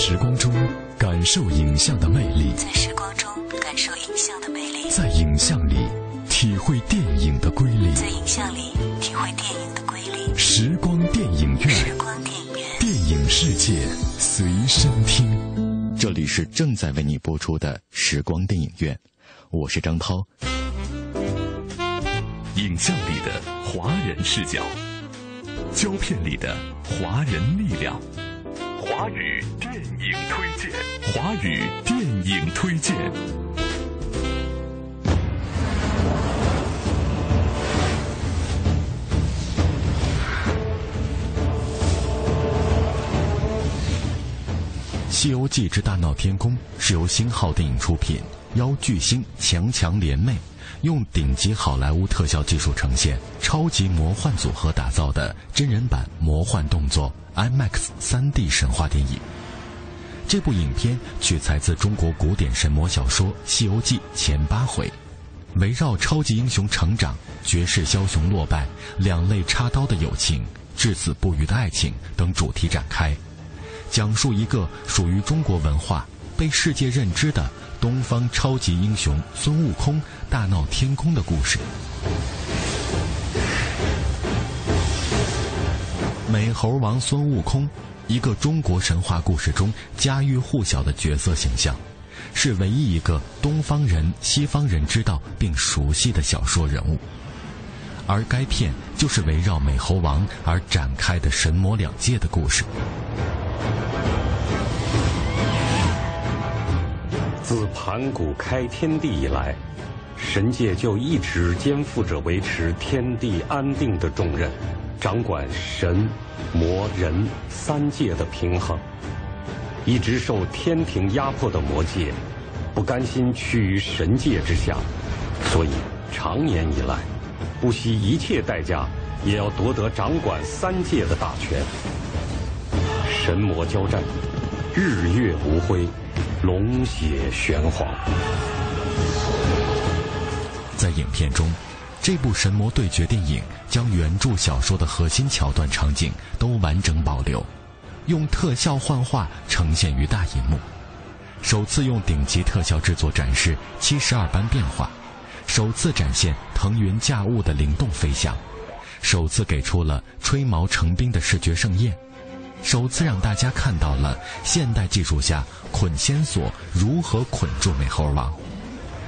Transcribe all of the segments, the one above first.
时光中感受影像的魅力，在时光中感受影像的魅力，在影像里体会电影的瑰丽，在影像里体会电影的瑰丽。时光电影院，时光电影院，电影世界随身听。这里是正在为你播出的时光电影院，我是张涛。影像里的华人视角，胶片里的华人力量。华语电影推荐，华语电影推荐。《西游记之大闹天宫》是由星浩电影出品，邀巨星强强联袂，用顶级好莱坞特效技术呈现超级魔幻组合打造的真人版魔幻动作 IMAX 3D 神话电影。这部影片取材自中国古典神魔小说《西游记》前八回，围绕超级英雄成长、绝世枭雄落败、两肋插刀的友情、至死不渝的爱情等主题展开，讲述一个属于中国文化、被世界认知的东方超级英雄孙悟空大闹天宫的故事。美猴王孙悟空。一个中国神话故事中家喻户晓的角色形象，是唯一一个东方人、西方人知道并熟悉的小说人物。而该片就是围绕美猴王而展开的神魔两界的故事。自盘古开天地以来，神界就一直肩负着维持天地安定的重任。掌管神、魔、人三界的平衡，一直受天庭压迫的魔界，不甘心屈于神界之下，所以长年以来，不惜一切代价，也要夺得掌管三界的大权。神魔交战，日月无辉，龙血玄黄。在影片中。这部神魔对决电影将原著小说的核心桥段场景都完整保留，用特效幻化呈现于大银幕，首次用顶级特效制作展示七十二般变化，首次展现腾云驾雾的灵动飞翔，首次给出了吹毛成冰的视觉盛宴，首次让大家看到了现代技术下捆仙索如何捆住美猴王。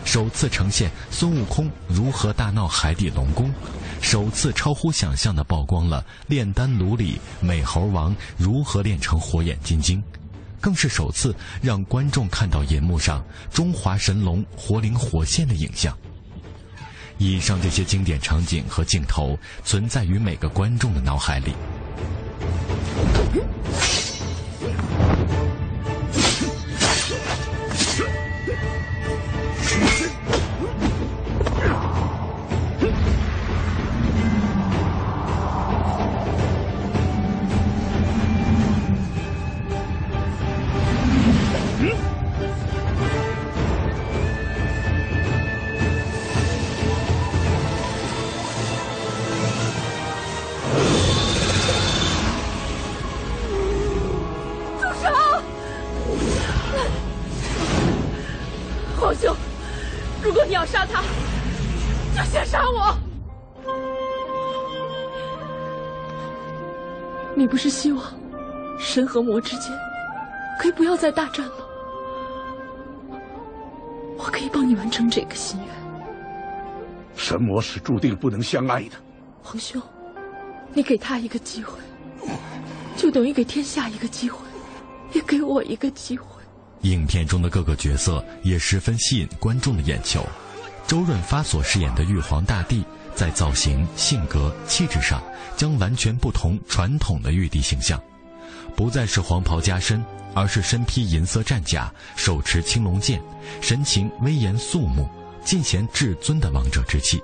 首次呈现孙悟空如何大闹海底龙宫，首次超乎想象的曝光了炼丹炉里美猴王如何炼成火眼金睛，更是首次让观众看到银幕上中华神龙活灵活现的影像。以上这些经典场景和镜头存在于每个观众的脑海里。你不是希望神和魔之间可以不要再大战吗？我可以帮你完成这个心愿。神魔是注定不能相爱的。皇兄，你给他一个机会，就等于给天下一个机会，也给我一个机会。影片中的各个角色也十分吸引观众的眼球。周润发所饰演的玉皇大帝。在造型、性格、气质上，将完全不同传统的玉帝形象，不再是黄袍加身，而是身披银色战甲，手持青龙剑，神情威严肃穆，尽显至尊的王者之气，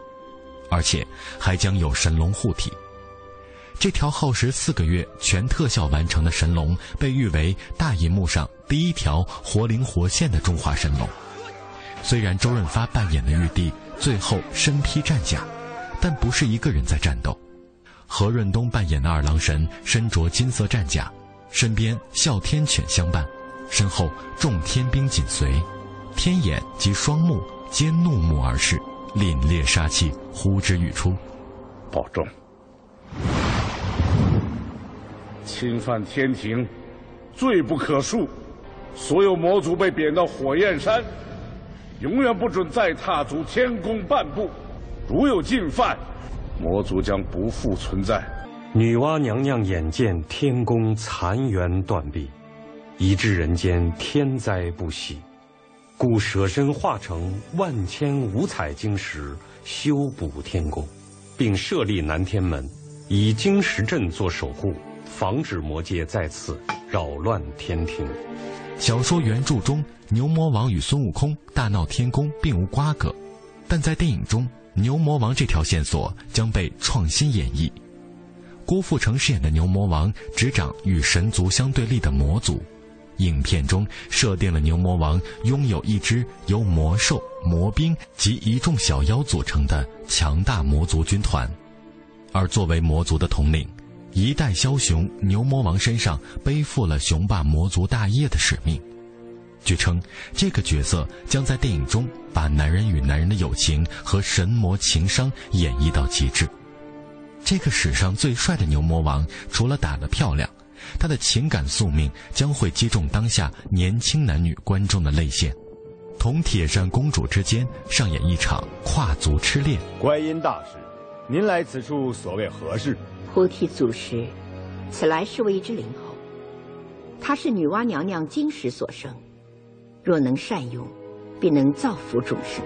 而且还将有神龙护体。这条耗时四个月全特效完成的神龙，被誉为大银幕上第一条活灵活现的中华神龙。虽然周润发扮演的玉帝最后身披战甲。但不是一个人在战斗，何润东扮演的二郎神身着金色战甲，身边哮天犬相伴，身后众天兵紧随，天眼及双目皆怒目而视，凛冽杀气呼之欲出。保重！侵犯天庭，罪不可恕。所有魔族被贬到火焰山，永远不准再踏足天宫半步。如有进犯，魔族将不复存在。女娲娘娘眼见天宫残垣断壁，以致人间天灾不息，故舍身化成万千五彩晶石修补天宫，并设立南天门，以晶石阵做守护，防止魔界再次扰乱天庭。小说原著中，牛魔王与孙悟空大闹天宫并无瓜葛，但在电影中，牛魔王这条线索将被创新演绎。郭富城饰演的牛魔王执掌与神族相对立的魔族，影片中设定了牛魔王拥有一支由魔兽、魔兵及一众小妖组成的强大魔族军团，而作为魔族的统领。一代枭雄牛魔王身上背负了雄霸魔族大业的使命。据称，这个角色将在电影中把男人与男人的友情和神魔情商演绎到极致。这个史上最帅的牛魔王，除了打得漂亮，他的情感宿命将会击中当下年轻男女观众的泪腺，同铁扇公主之间上演一场跨族痴恋。观音大师，您来此处所谓何事？菩提祖师，此来是为一只灵猴，它是女娲娘娘金石所生，若能善用，便能造福众生。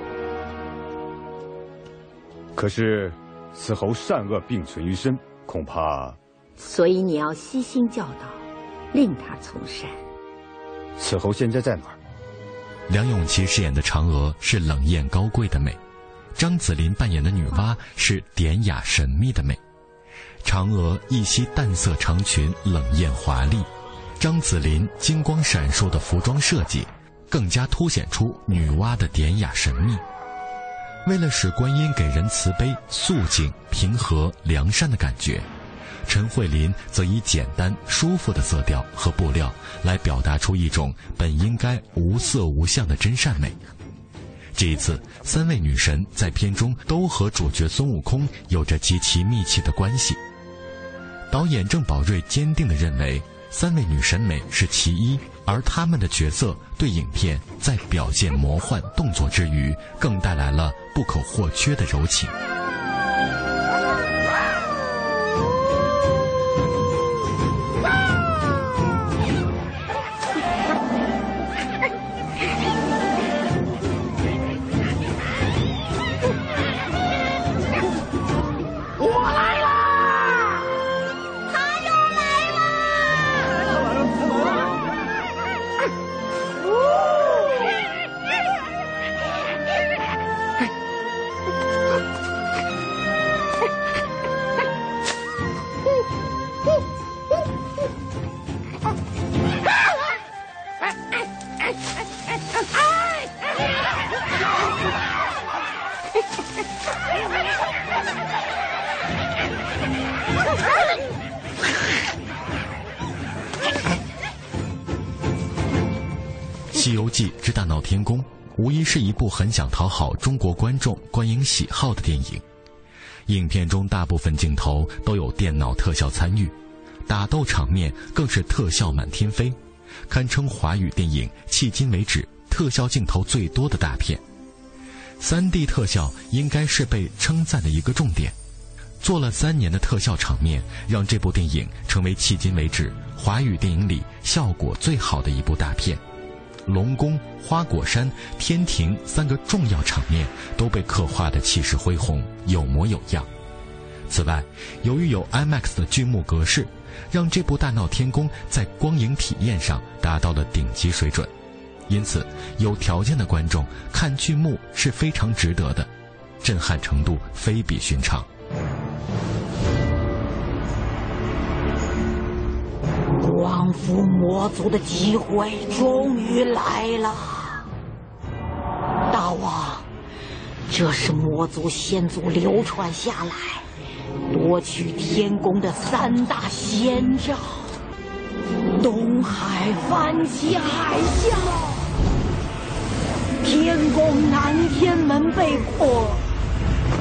可是，此猴善恶并存于身，恐怕……所以你要悉心教导，令他从善。此猴现在在哪儿？梁咏琪饰演的嫦娥是冷艳高贵的美，张子琳扮演的女娲是典雅神秘的美。嫦娥一袭淡色长裙，冷艳华丽；张子琳金光闪烁的服装设计，更加凸显出女娲的典雅神秘。为了使观音给人慈悲、肃静、平和、良善的感觉，陈慧琳则以简单、舒服的色调和布料来表达出一种本应该无色无相的真善美。这一次，三位女神在片中都和主角孙悟空有着极其密切的关系。导演郑宝瑞坚定地认为，三位女神美是其一，而她们的角色对影片在表现魔幻动作之余，更带来了不可或缺的柔情。《部很想讨好中国观众观影喜好的电影。影片中大部分镜头都有电脑特效参与，打斗场面更是特效满天飞，堪称华语电影迄今为止特效镜头最多的大片。3D 特效应该是被称赞的一个重点，做了三年的特效场面，让这部电影成为迄今为止华语电影里效果最好的一部大片。龙宫、花果山、天庭三个重要场面都被刻画的气势恢宏、有模有样。此外，由于有 IMAX 的剧目格式，让这部《大闹天宫》在光影体验上达到了顶级水准。因此，有条件的观众看剧目是非常值得的，震撼程度非比寻常。光复魔族的机会终于来了，大王，这是魔族先祖流传下来夺取天宫的三大先兆。东海翻起海啸，天宫南天门被破，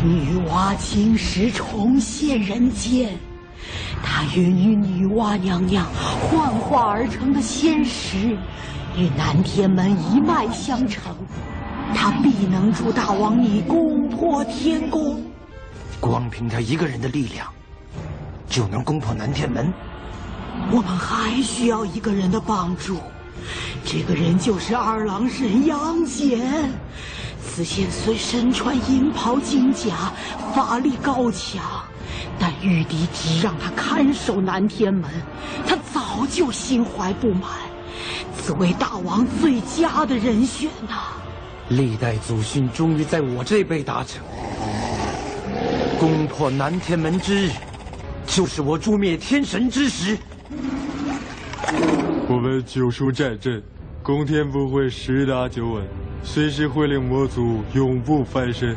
女娲青石重现人间。她孕育女娲娘娘幻化而成的仙石，与南天门一脉相承。他必能助大王你攻破天宫。光凭他一个人的力量，就能攻破南天门？我们还需要一个人的帮助，这个人就是二郎神杨戬。此仙虽身穿银袍金甲，法力高强，但玉帝只让他看守南天门，他早就心怀不满。此为大王最佳的人选呐！历代祖训终于在我这辈达成，攻破南天门之日，就是我诛灭天神之时。我们九叔战阵，攻天不会十拿九稳，随时会令魔族永不翻身。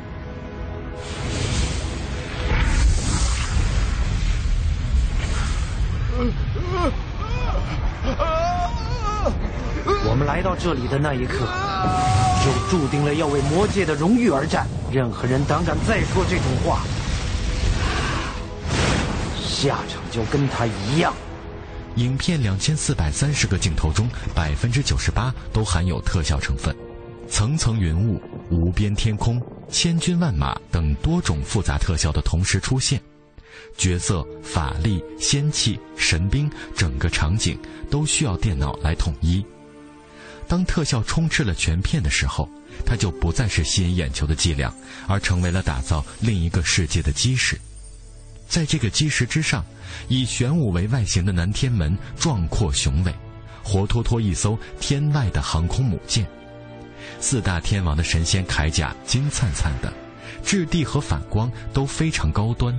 我们来到这里的那一刻，就注定了要为魔界的荣誉而战。任何人胆敢再说这种话，下场就跟他一样。影片两千四百三十个镜头中，百分之九十八都含有特效成分，层层云雾、无边天空、千军万马等多种复杂特效的同时出现，角色、法力、仙气、神兵，整个场景都需要电脑来统一。当特效充斥了全片的时候，它就不再是吸引眼球的伎俩，而成为了打造另一个世界的基石。在这个基石之上，以玄武为外形的南天门壮阔雄伟，活脱脱一艘天外的航空母舰。四大天王的神仙铠甲金灿灿的，质地和反光都非常高端。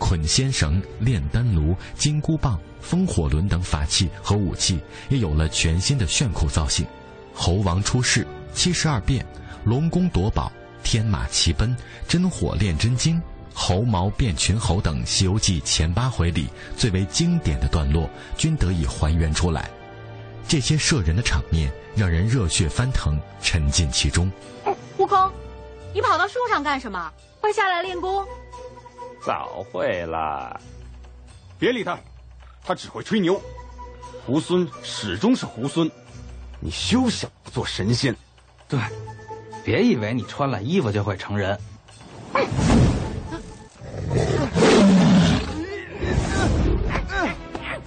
捆仙绳、炼丹炉、金箍棒、风火轮等法器和武器也有了全新的炫酷造型。猴王出世、七十二变、龙宫夺宝、天马齐奔、真火炼真经。猴毛变群猴等《西游记》前八回里最为经典的段落，均得以还原出来。这些摄人的场面让人热血翻腾，沉浸其中。悟空，你跑到树上干什么？快下来练功！早会了，别理他，他只会吹牛。猢狲始终是猢狲，你休想做神仙。对，别以为你穿了衣服就会成人。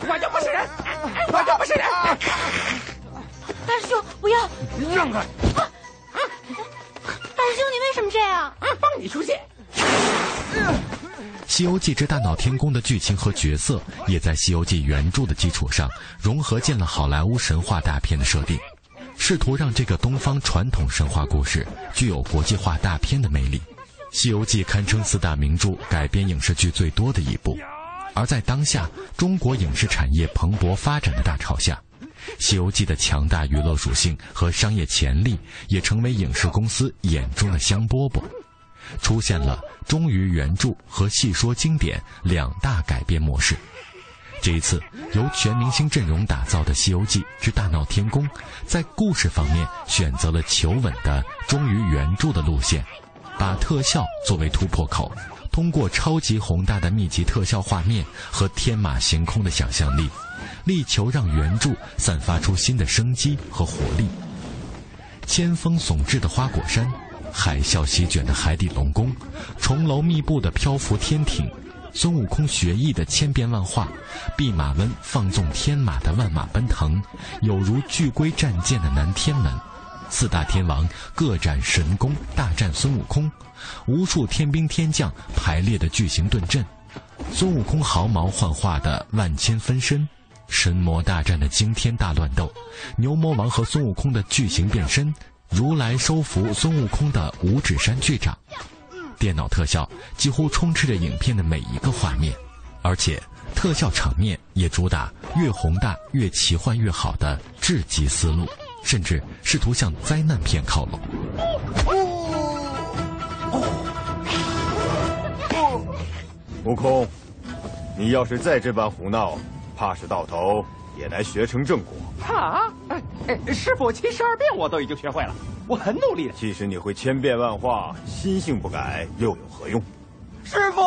我就不是人，我就不是人！大师兄，不要！让开！大师兄，你为什么这样？帮你出现。《西游记之大闹天宫》的剧情和角色，也在《西游记》原著的基础上融合进了好莱坞神话大片的设定，试图让这个东方传统神话故事具有国际化大片的魅力。《西游记》堪称四大名著改编影视剧最多的一部，而在当下中国影视产业蓬勃发展的大潮下，《西游记》的强大娱乐属性和商业潜力，也成为影视公司眼中的香饽饽。出现了忠于原著和细说经典两大改编模式。这一次，由全明星阵容打造的《西游记之大闹天宫》，在故事方面选择了求稳的忠于原著的路线，把特效作为突破口，通过超级宏大的密集特效画面和天马行空的想象力，力求让原著散发出新的生机和活力。千峰耸峙的花果山。海啸席卷的海底龙宫，重楼密布的漂浮天庭，孙悟空学艺的千变万化，弼马温放纵天马的万马奔腾，有如巨龟战舰的南天门，四大天王各展神功大战孙悟空，无数天兵天将排列的巨型盾阵，孙悟空毫毛幻化的万千分身，神魔大战的惊天大乱斗，牛魔王和孙悟空的巨型变身。如来收服孙悟空的五指山巨掌，电脑特效几乎充斥着影片的每一个画面，而且特效场面也主打越宏大、越奇幻越好的至极思路，甚至试图向灾难片靠拢。悟空，你要是再这般胡闹，怕是到头也来学成正果。啊！哎哎，师傅七十二变我都已经学会了，我很努力的。即使你会千变万化，心性不改，又有何用？师傅，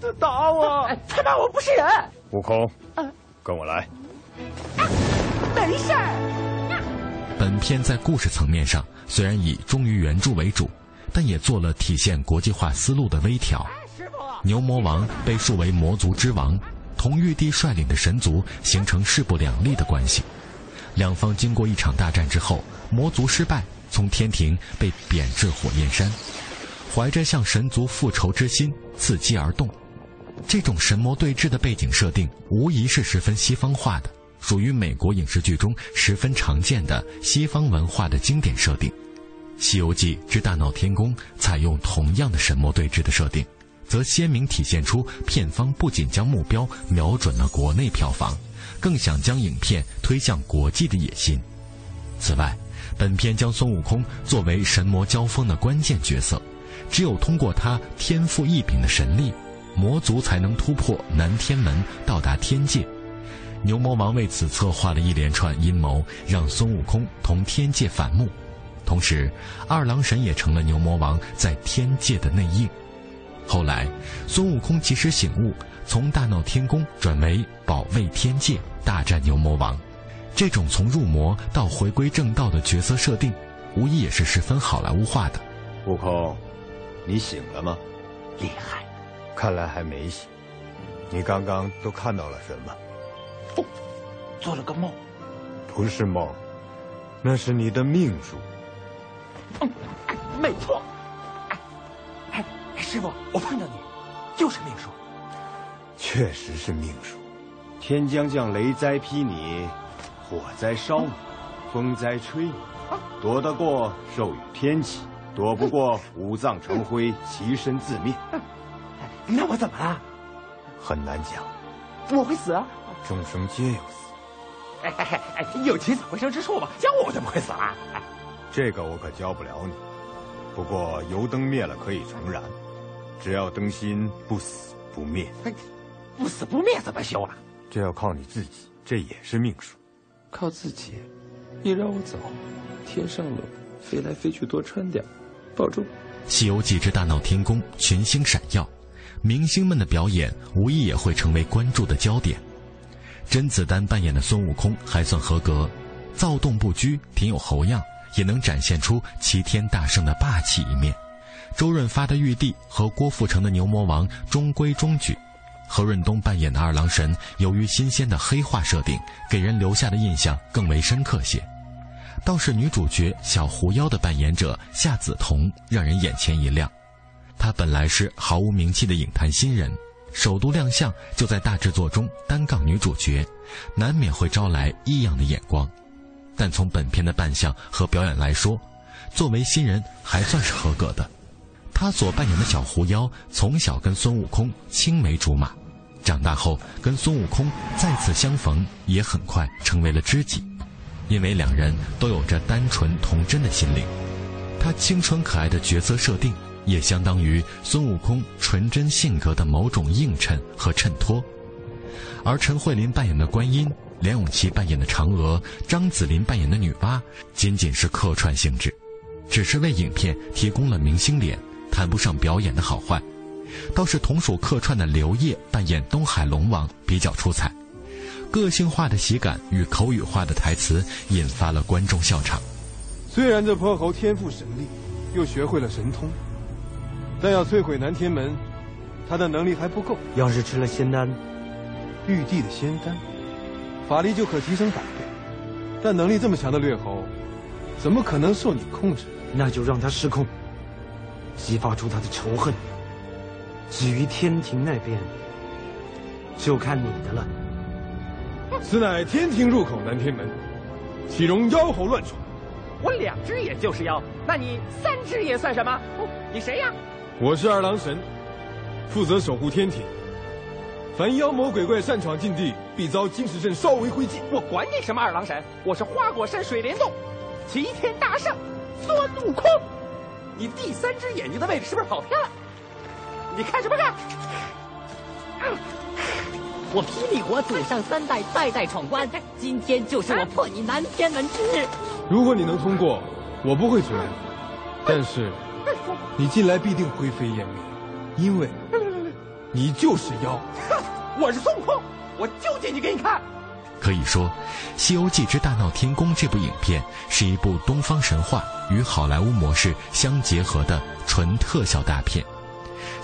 他打我，他骂我不是人。悟空，跟我来。没事儿。本片在故事层面上虽然以忠于原著为主，但也做了体现国际化思路的微调。牛魔王被树为魔族之王，同玉帝率领的神族形成势不两立的关系。两方经过一场大战之后，魔族失败，从天庭被贬至火焰山，怀着向神族复仇之心，伺机而动。这种神魔对峙的背景设定，无疑是十分西方化的，属于美国影视剧中十分常见的西方文化的经典设定。《西游记之大闹天宫》采用同样的神魔对峙的设定，则鲜明体现出片方不仅将目标瞄准了国内票房，更想将影片推向国际的野心。此外，本片将孙悟空作为神魔交锋的关键角色，只有通过他天赋异禀的神力。魔族才能突破南天门，到达天界。牛魔王为此策划了一连串阴谋，让孙悟空同天界反目。同时，二郎神也成了牛魔王在天界的内应。后来，孙悟空及时醒悟，从大闹天宫转为保卫天界，大战牛魔王。这种从入魔到回归正道的角色设定，无疑也是十分好莱坞化的。悟空，你醒了吗？厉害。看来还没醒，你刚刚都看到了什么？哦，做了个梦。不是梦，那是你的命数。嗯，没错。哎，师傅，我碰到你，就是命数。确实是命数。天将降雷灾劈你，火灾烧你，风灾吹你，躲得过授予天启，躲不过五脏成灰，其身自灭。那我怎么了？很难讲。我会死啊！众生皆有死。哎哎哎！有起死回生之术吧？教我我就不会死了。这个我可教不了你。不过油灯灭了可以重燃，只要灯芯不死不灭。不死不灭怎么修啊？这要靠你自己，这也是命数。靠自己？你让我走？天上冷，飞来飞去多穿点。保重。《西游记之大闹天宫》群星闪耀。明星们的表演无疑也会成为关注的焦点。甄子丹扮演的孙悟空还算合格，躁动不拘，挺有猴样，也能展现出齐天大圣的霸气一面。周润发的玉帝和郭富城的牛魔王中规中矩，何润东扮演的二郎神由于新鲜的黑化设定，给人留下的印象更为深刻些。倒是女主角小狐妖的扮演者夏梓潼让人眼前一亮。她本来是毫无名气的影坛新人，首度亮相就在大制作中单杠女主角，难免会招来异样的眼光。但从本片的扮相和表演来说，作为新人还算是合格的。他所扮演的小狐妖从小跟孙悟空青梅竹马，长大后跟孙悟空再次相逢，也很快成为了知己，因为两人都有着单纯童真的心灵。他清纯可爱的角色设定。也相当于孙悟空纯真性格的某种映衬和衬托，而陈慧琳扮演的观音，梁咏琪扮演的嫦娥，张子琳扮演的女娲，仅仅是客串性质，只是为影片提供了明星脸，谈不上表演的好坏。倒是同属客串的刘烨扮演东海龙王比较出彩，个性化的喜感与口语化的台词引发了观众笑场。虽然这泼猴天赋神力，又学会了神通。但要摧毁南天门，他的能力还不够。要是吃了仙丹，玉帝的仙丹，法力就可提升百倍。但能力这么强的掠猴，怎么可能受你控制？那就让他失控，激发出他的仇恨。至于天庭那边，就看你的了。此乃天庭入口南天门，岂容妖猴乱闯？我两只眼就是妖，那你三只眼算什么？你谁呀？我是二郎神，负责守护天庭。凡妖魔鬼怪擅闯禁地，必遭金石阵烧为灰烬。我管你什么二郎神，我是花果山水帘洞齐天大圣孙悟空。你第三只眼睛的位置是不是跑偏了？你看什么看？我霹雳火祖上三代代代闯关，今天就是我破你南天门之日。如果你能通过，我不会阻拦你。但是，你进来必定灰飞烟灭，因为，你就是妖。我是孙悟空，我就进去给你看。可以说，《西游记之大闹天宫》这部影片是一部东方神话与好莱坞模式相结合的纯特效大片。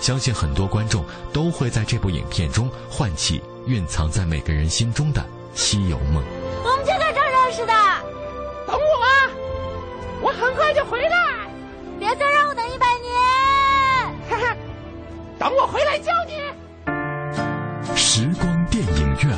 相信很多观众都会在这部影片中唤起蕴藏在每个人心中的西游梦。我们就在这儿认识的。等我啊，我很快就回来。别再让我等一百年。等我回来教你。时光电影院，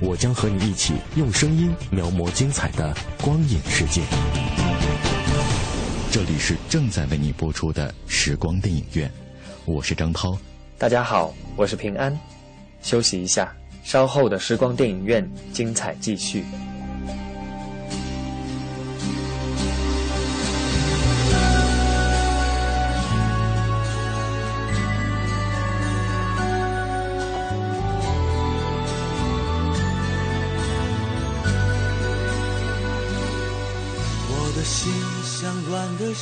我将和你一起用声音描摹精彩的光影世界。这里是正在为你播出的时光电影院，我是张涛。大家好，我是平安。休息一下，稍后的时光电影院精彩继续。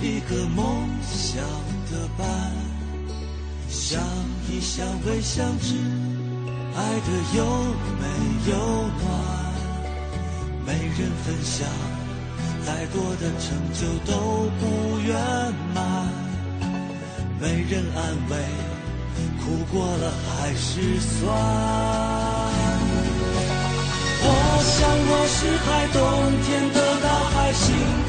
一个梦想的伴，相依相偎相知，爱的有没有暖？没人分享，再多的成就都不圆满。没人安慰，哭过了还是酸。我想我是海，冬天的大海心，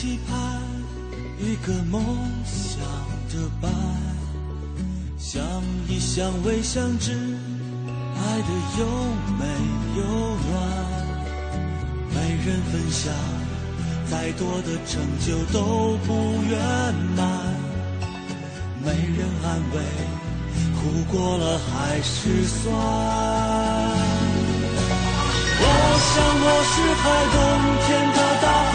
期盼一个梦想的伴，相依相偎相知，爱的有没有暖？没人分享，再多的成就都不圆满。没人安慰，哭过了还是酸。我想我是海，冬天的大海，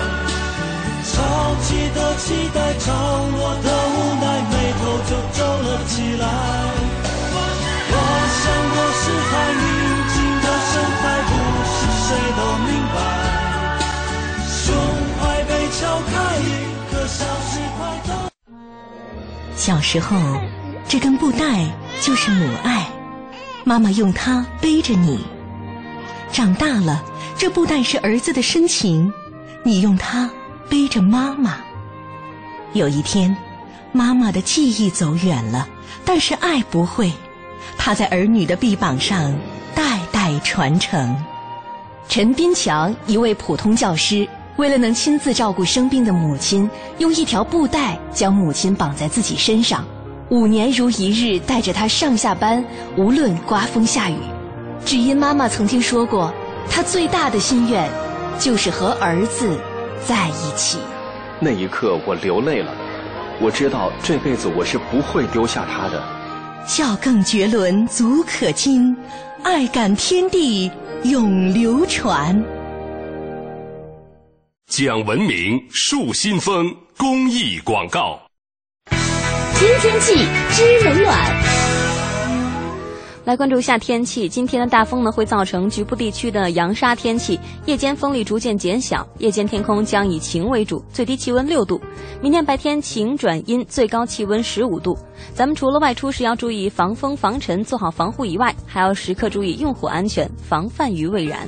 潮起的期待，潮落的无奈，眉头就皱了起来。我想我是海，宁静的深海，不是谁都明白。胸怀被敲开，一颗小石块都。小时候，这根布带就是母爱，妈妈用它背着你；长大了，这布带是儿子的深情，你用它背着妈妈。有一天，妈妈的记忆走远了，但是爱不会，它在儿女的臂膀上代代传承。陈斌强，一位普通教师。为了能亲自照顾生病的母亲，用一条布带将母亲绑在自己身上，五年如一日带着她上下班，无论刮风下雨。只因妈妈曾经说过，她最大的心愿就是和儿子在一起。那一刻，我流泪了。我知道这辈子我是不会丢下他的。孝更绝伦足可亲，爱感天地永流传。讲文明树新风公益广告。听天气知冷暖。来关注一下天气，今天的大风呢会造成局部地区的扬沙天气，夜间风力逐渐减小，夜间天空将以晴为主，最低气温六度。明天白天晴转阴，最高气温十五度。咱们除了外出时要注意防风防尘，做好防护以外，还要时刻注意用火安全，防范于未然。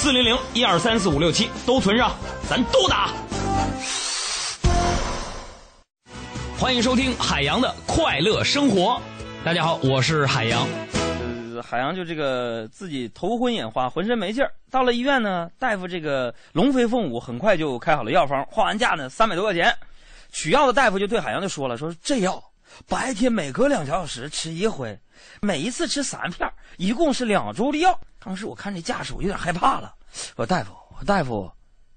四零零一二三四五六七都存上，咱都打。欢迎收听海洋的快乐生活。大家好，我是海洋。呃，海洋就这个自己头昏眼花，浑身没劲儿。到了医院呢，大夫这个龙飞凤舞，很快就开好了药方。花完价呢，三百多块钱。取药的大夫就对海洋就说了：“说这药白天每隔两小时吃一回，每一次吃三片，一共是两周的药。”当时我看这架势，我有点害怕了。我说大夫，我大夫，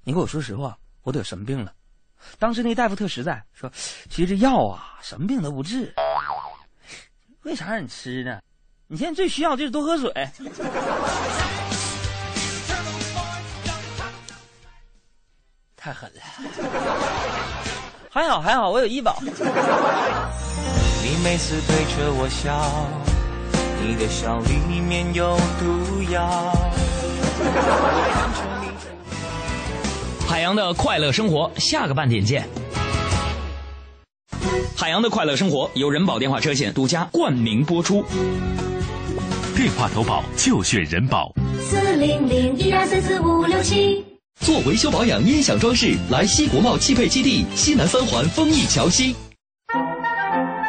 你给我说实话，我得什么病了？当时那大夫特实在，说其实这药啊，什么病都不治。为啥让你吃呢？你现在最需要就是多喝水。太狠了，还好还好，我有医保。你每次对着我笑，你的笑里面有毒药。海洋的快乐生活，下个半点见。海洋的快乐生活由人保电话车险独家冠名播出，电话投保就选人保。四零零一二三四五六七。做维修保养、音响装饰，来西国贸汽配基地西南三环丰益桥西。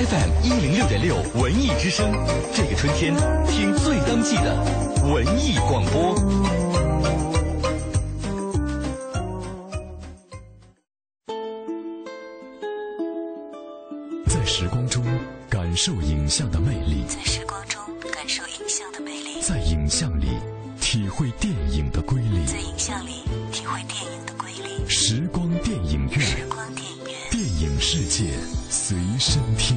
FM 一零六点六文艺之声，这个春天听最当季的文艺广播。在时光中感受影像的魅力，在时光中感受影像的魅力，在影像里体会电影的瑰丽，在影像里体会电影的瑰丽。时光电影院，时光电影院，电影世界随身听。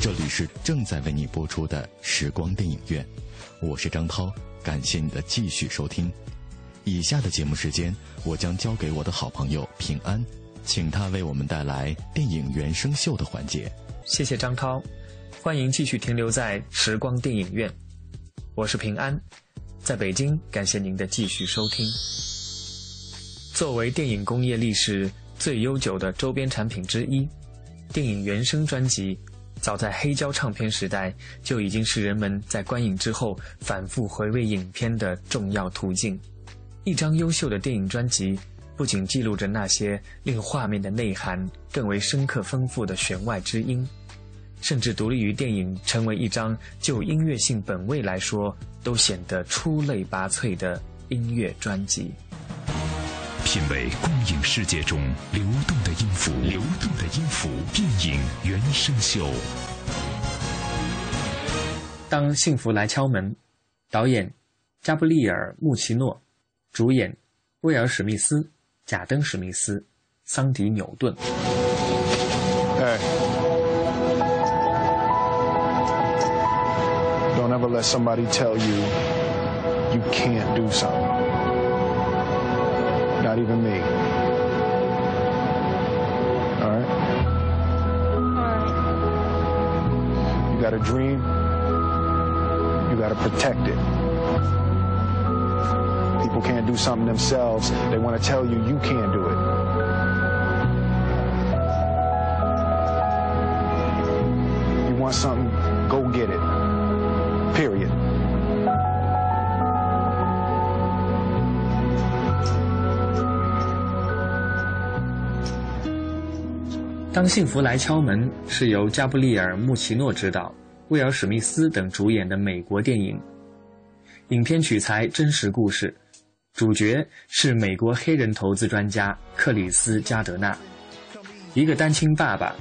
这里是正在为你播出的时光电影院，我是张涛，感谢你的继续收听。以下的节目时间，我将交给我的好朋友平安，请他为我们带来电影原声秀的环节。谢谢张涛，欢迎继续停留在时光电影院，我是平安。在北京，感谢您的继续收听。作为电影工业历史最悠久的周边产品之一，电影原声专辑早在黑胶唱片时代就已经是人们在观影之后反复回味影片的重要途径。一张优秀的电影专辑。不仅记录着那些令画面的内涵更为深刻丰富的弦外之音，甚至独立于电影成为一张就音乐性本位来说都显得出类拔萃的音乐专辑。品味光影世界中流动的音符，流动的音符，电影原声秀。当幸福来敲门，导演加布利尔·穆奇诺，主演威尔·史密斯。贾登·史密斯、桑迪·纽顿。Hey. Don't ever let somebody tell you you can't do something. Not even me. All right? You got a dream, you got to protect it people can't do something themselves, they want to tell you you can't do it. You want something, go get it. Period. 当幸福来敲门是由加布利尔·穆奇诺执导，威尔·史密斯等主演的美国电影。影片取材真实故事。 主角是美国黑人投资专家克里斯·加德纳，一个单亲爸爸，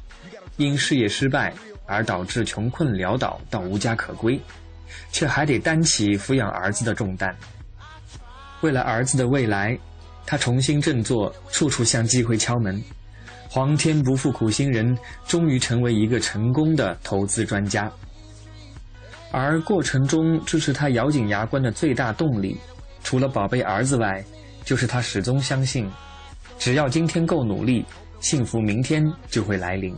因事业失败而导致穷困潦倒到无家可归，却还得担起抚养儿子的重担。为了儿子的未来，他重新振作，处处向机会敲门。皇天不负苦心人，终于成为一个成功的投资专家。而过程中支持他咬紧牙关的最大动力。除了宝贝儿子外，就是他始终相信，只要今天够努力，幸福明天就会来临。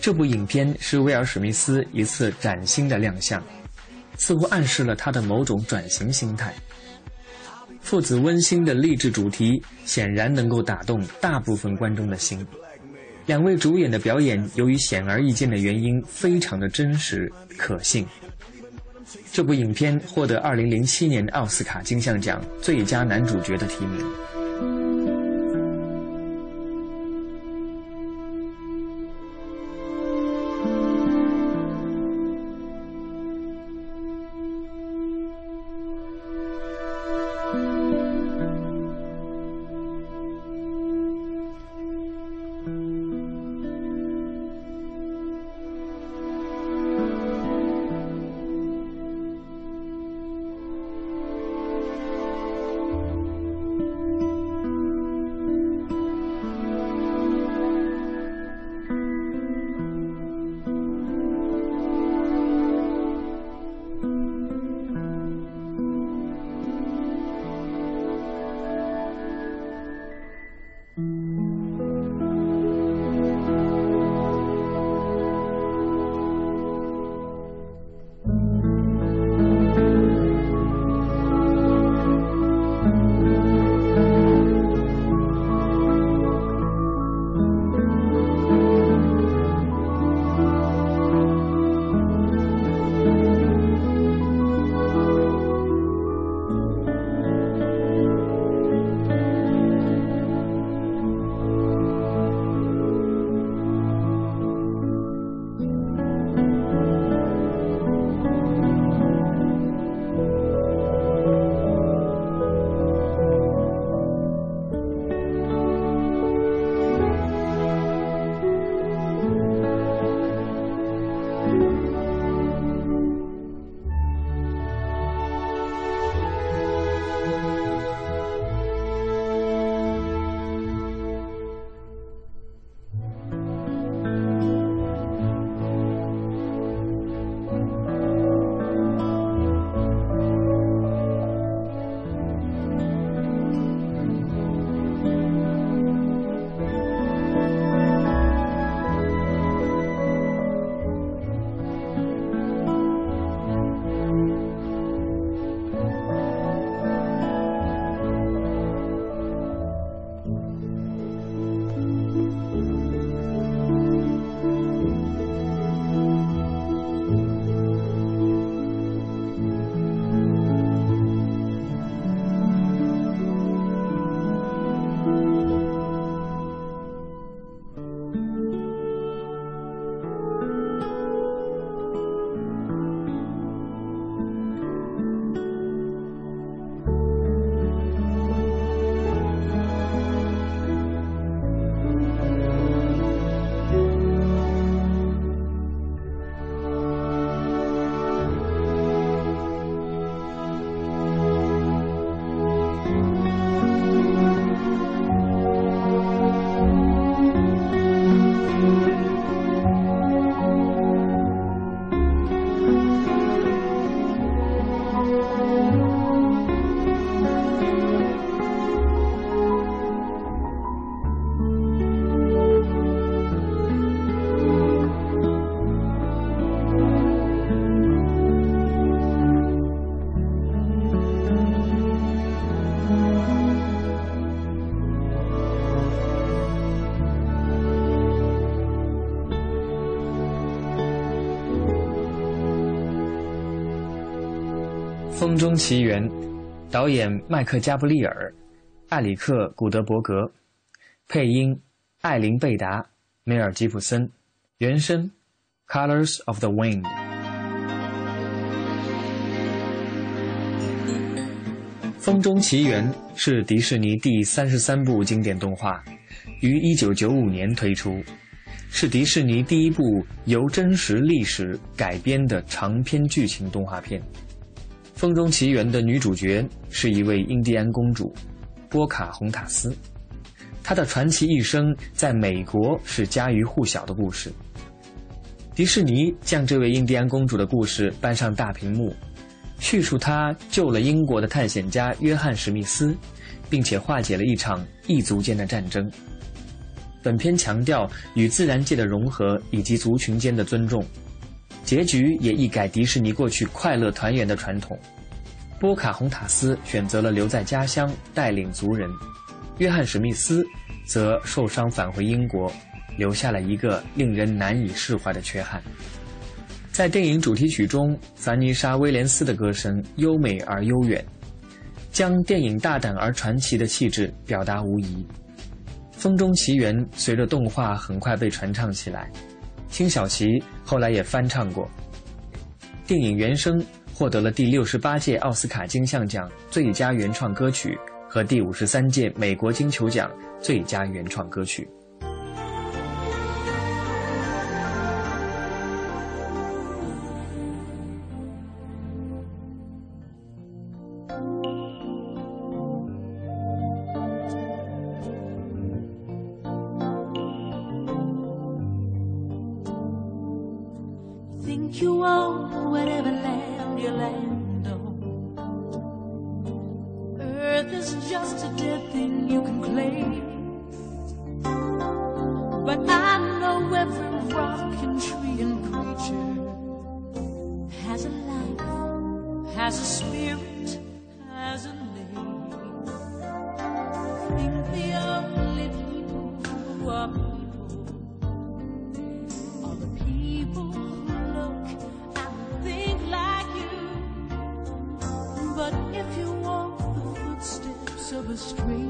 这部影片是威尔·史密斯一次崭新的亮相，似乎暗示了他的某种转型心态。父子温馨的励志主题显然能够打动大部分观众的心。两位主演的表演由于显而易见的原因，非常的真实可信。这部影片获得2007年奥斯卡金像奖最佳男主角的提名。风中奇缘》，导演麦克加布利尔、埃里克古德伯格，配音艾琳贝达、梅尔吉普森，原声《Colors of the Wind》。《风中奇缘》是迪士尼第三十三部经典动画，于一九九五年推出，是迪士尼第一部由真实历史改编的长篇剧情动画片。《风中奇缘》的女主角是一位印第安公主波卡洪塔斯，她的传奇一生在美国是家喻户晓的故事。迪士尼将这位印第安公主的故事搬上大屏幕。叙述她救了英国的探险家约翰·史密斯，并且化解了一场异族间的战争。本片强调与自然界的融合以及族群间的尊重，结局也一改迪士尼过去快乐团圆的传统。波卡洪塔斯选择了留在家乡带领族人，约翰·史密斯则受伤返回英国，留下了一个令人难以释怀的缺憾。在电影主题曲中，凡妮莎·威廉斯的歌声优美而悠远，将电影大胆而传奇的气质表达无疑。《风中奇缘》随着动画很快被传唱起来，辛晓琪后来也翻唱过。电影原声获得了第六十八届奥斯卡金像奖最佳原创歌曲和第五十三届美国金球奖最佳原创歌曲。has a spirit, has a name. I think the only people who are people are the people who look and think like you. But if you walk the footsteps of a stranger,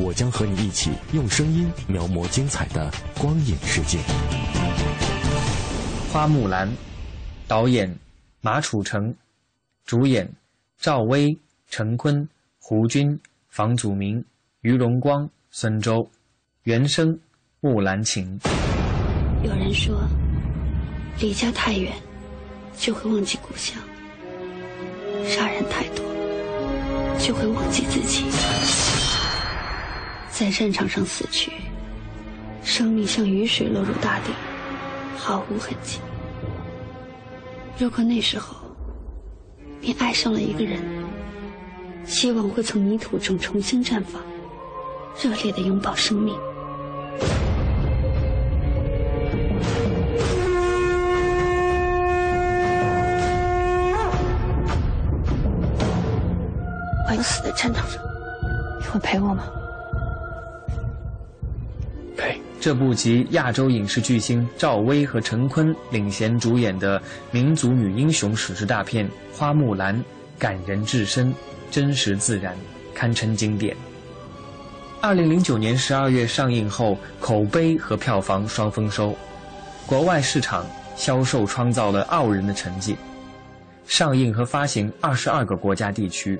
我将和你一起用声音描摹精彩的光影世界。花木兰，导演马楚成，主演赵薇、陈坤、胡军、房祖名、于荣光、孙周，原声《木兰情》。有人说，离家太远，就会忘记故乡；杀人太多，就会忘记自己。在战场上死去，生命像雨水落入大地，毫无痕迹。如果那时候你爱上了一个人，希望会从泥土中重新绽放，热烈的拥抱生命。我要死在战场上，你会陪我吗？这部集亚洲影视巨星赵薇和陈坤领衔主演的民族女英雄史诗大片《花木兰》，感人至深，真实自然，堪称经典。二零零九年十二月上映后，口碑和票房双丰收，国外市场销售创造了傲人的成绩。上映和发行二十二个国家地区，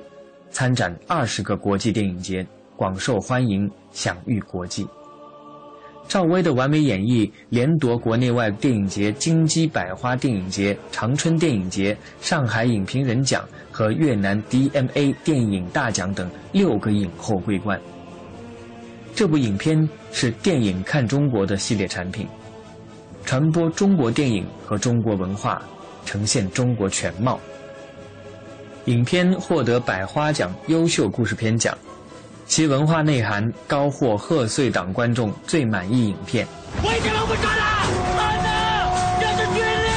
参展二十个国际电影节，广受欢迎，享誉国际。赵薇的完美演绎连夺国内外电影节金鸡百花电影节、长春电影节、上海影评人奖和越南 DMA 电影大奖等六个影后桂冠。这部影片是电影看中国的系列产品，传播中国电影和中国文化，呈现中国全貌。影片获得百花奖优秀故事片奖。其文化内涵高获贺岁档观众最满意影片。我已经拦不住了，慢呐，这是军令。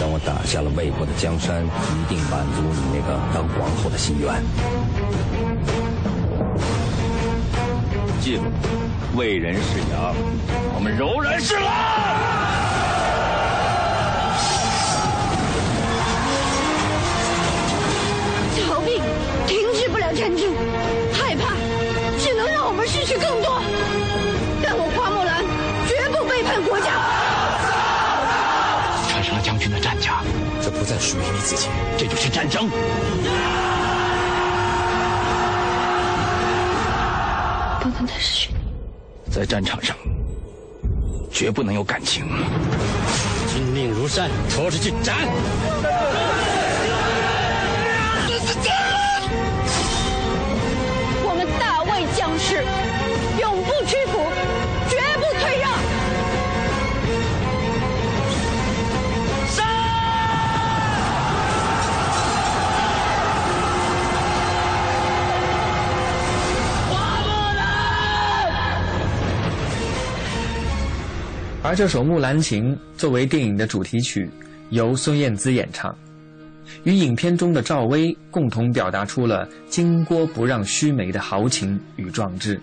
等我打下了魏国的江山，一定满足你那个当皇后的心愿。记住，为人是羊，我们柔然是狼。逃避停止不了战争，不再属于你自己，这就是战争。不能再失去你。在战场上，绝不能有感情。军令如山，拖出去斩！我们大魏将士而这首《木兰情》作为电影的主题曲，由孙燕姿演唱，与影片中的赵薇共同表达出了“巾帼不让须眉”的豪情与壮志。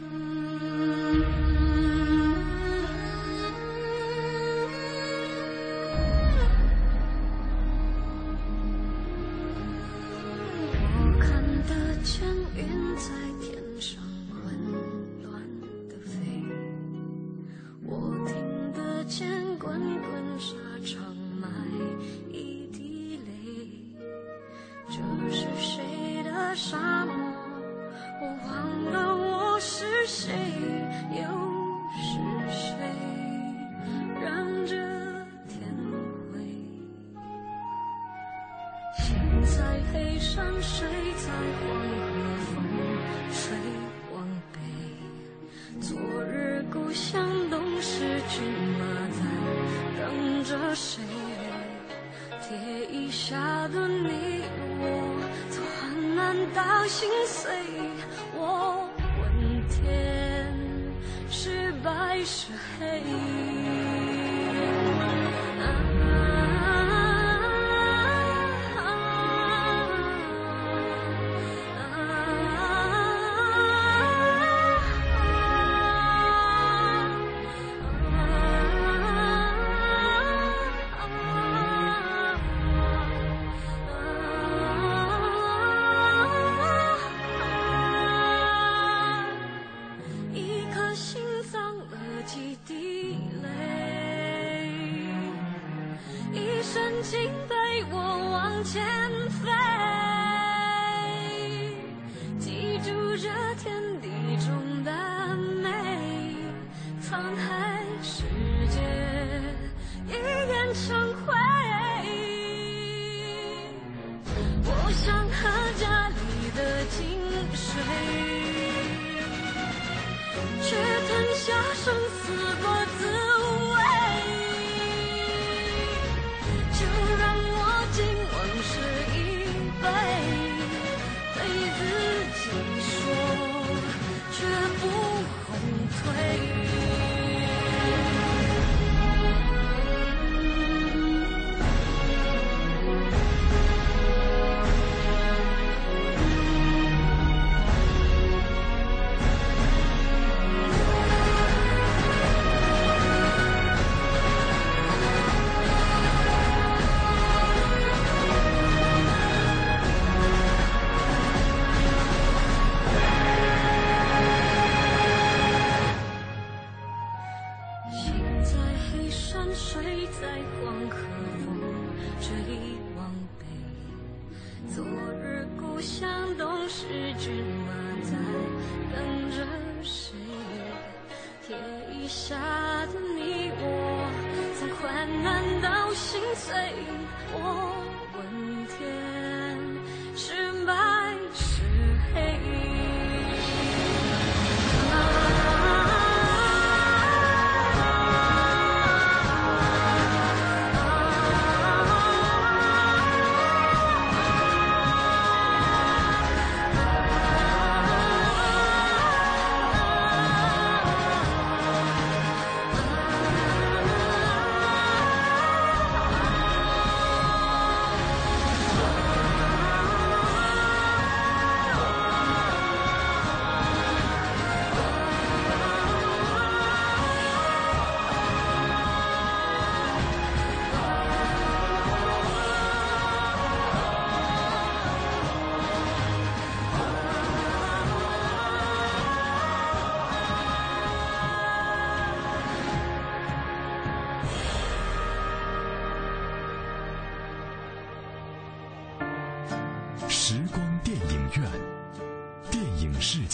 下的你我，从患难到心碎。我问天，是白是黑？